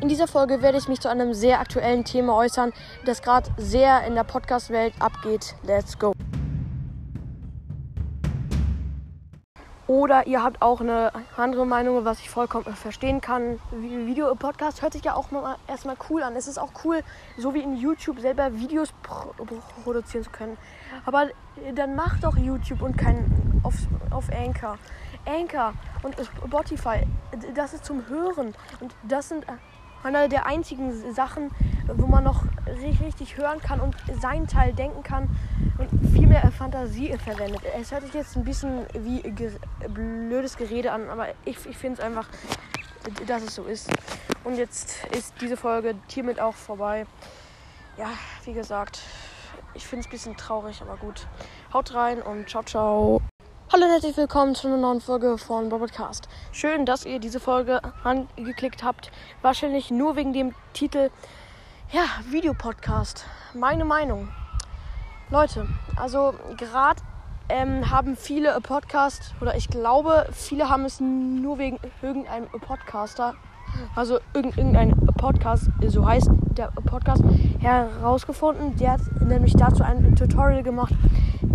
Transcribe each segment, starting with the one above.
In dieser Folge werde ich mich zu einem sehr aktuellen Thema äußern, das gerade sehr in der Podcast-Welt abgeht. Let's go! Oder ihr habt auch eine andere Meinung, was ich vollkommen verstehen kann. Video-Podcast hört sich ja auch mal erstmal cool an. Es ist auch cool, so wie in YouTube selber Videos pro produzieren zu können. Aber dann macht doch YouTube und kein auf, auf Anchor. Anchor und Spotify, das ist zum Hören. Und das sind einer der einzigen Sachen, wo man noch richtig hören kann und seinen Teil denken kann und viel mehr Fantasie verwendet. Es hört sich jetzt ein bisschen wie ger blödes Gerede an, aber ich, ich finde es einfach, dass es so ist. Und jetzt ist diese Folge hiermit auch vorbei. Ja, wie gesagt, ich finde es ein bisschen traurig, aber gut. Haut rein und ciao, ciao. Hallo und herzlich willkommen zu einer neuen Folge von Robotcast. Schön, dass ihr diese Folge angeklickt habt. Wahrscheinlich nur wegen dem Titel, ja, Videopodcast. Meine Meinung. Leute, also gerade ähm, haben viele Podcast oder ich glaube, viele haben es nur wegen irgendeinem Podcaster, also irgendein Podcast, so heißt der Podcast, herausgefunden. Der hat nämlich dazu ein Tutorial gemacht,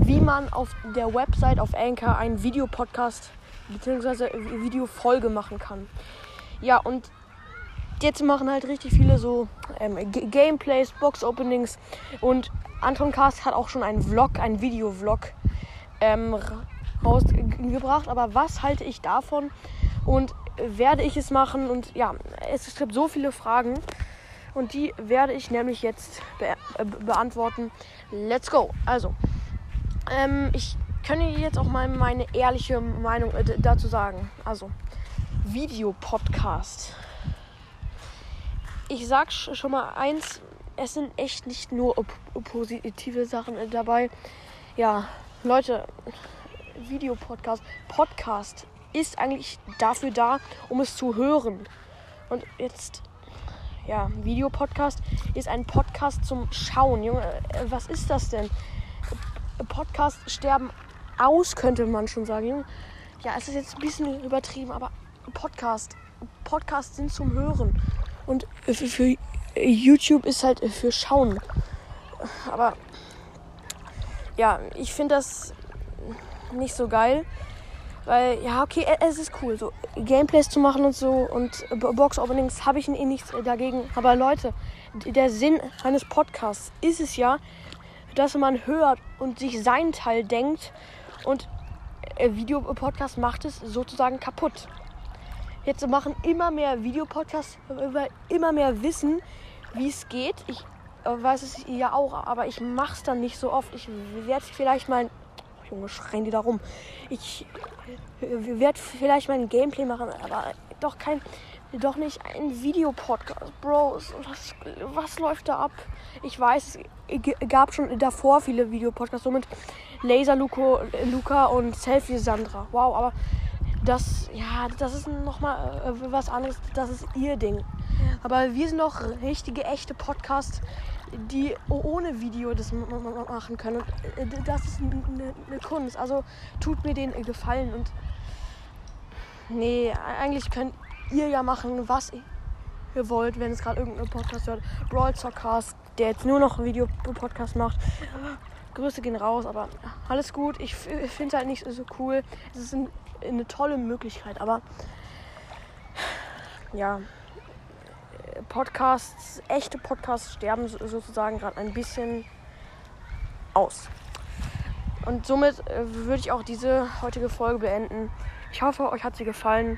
wie man auf der Website auf Anchor einen Videopodcast bzw. Videofolge machen kann. Ja, und jetzt machen halt richtig viele so ähm, Gameplays, Box-Openings und Anton Cast hat auch schon einen Vlog, einen Videovlog ähm, rausgebracht. Aber was halte ich davon und werde ich es machen? Und ja, es gibt so viele Fragen und die werde ich nämlich jetzt be äh, beantworten. Let's go! Also, ähm, ich kann jetzt auch mal meine ehrliche Meinung äh, dazu sagen. Also, Videopodcast. Ich sag schon mal eins, es sind echt nicht nur positive Sachen äh, dabei. Ja, Leute, Videopodcast, Podcast ist eigentlich dafür da, um es zu hören. Und jetzt, ja, Videopodcast ist ein Podcast zum Schauen. Junge, äh, was ist das denn? Podcast sterben aus, könnte man schon sagen. Ja, es ist jetzt ein bisschen übertrieben, aber Podcast. Podcasts sind zum Hören. Und für YouTube ist halt für Schauen. Aber ja, ich finde das nicht so geil. Weil, ja, okay, es ist cool, so Gameplays zu machen und so und Box-Openings habe ich eh nichts dagegen. Aber Leute, der Sinn eines Podcasts ist es ja, dass man hört und sich seinen Teil denkt und Videopodcast macht es sozusagen kaputt. Jetzt machen immer mehr Videopodcasts, weil immer mehr wissen, wie es geht. Ich weiß es ja auch, aber ich mache es dann nicht so oft. Ich werde vielleicht mal. Junge, schreien die da rum. Ich werde vielleicht mal ein Gameplay machen, aber doch kein doch nicht ein Videopodcast. Bro, was, was läuft da ab? Ich weiß, es gab schon davor viele Videopodcasts, so mit Laser Luco, Luca und Selfie Sandra. Wow, aber das, ja, das ist nochmal äh, was anderes. Das ist ihr Ding. Aber wir sind noch richtige, echte Podcasts, die ohne Video das machen können. Äh, das ist eine Kunst. Also tut mir den Gefallen und nee, eigentlich könnt ihr ja machen, was ihr wollt, wenn es gerade irgendein Podcast hört. Brawl Talkcast, der jetzt nur noch Video-Podcast macht. Grüße gehen raus, aber alles gut. Ich finde es halt nicht so cool. Es ist ein, eine tolle Möglichkeit, aber ja, Podcasts, echte Podcasts sterben sozusagen gerade ein bisschen aus. Und somit äh, würde ich auch diese heutige Folge beenden. Ich hoffe, euch hat sie gefallen.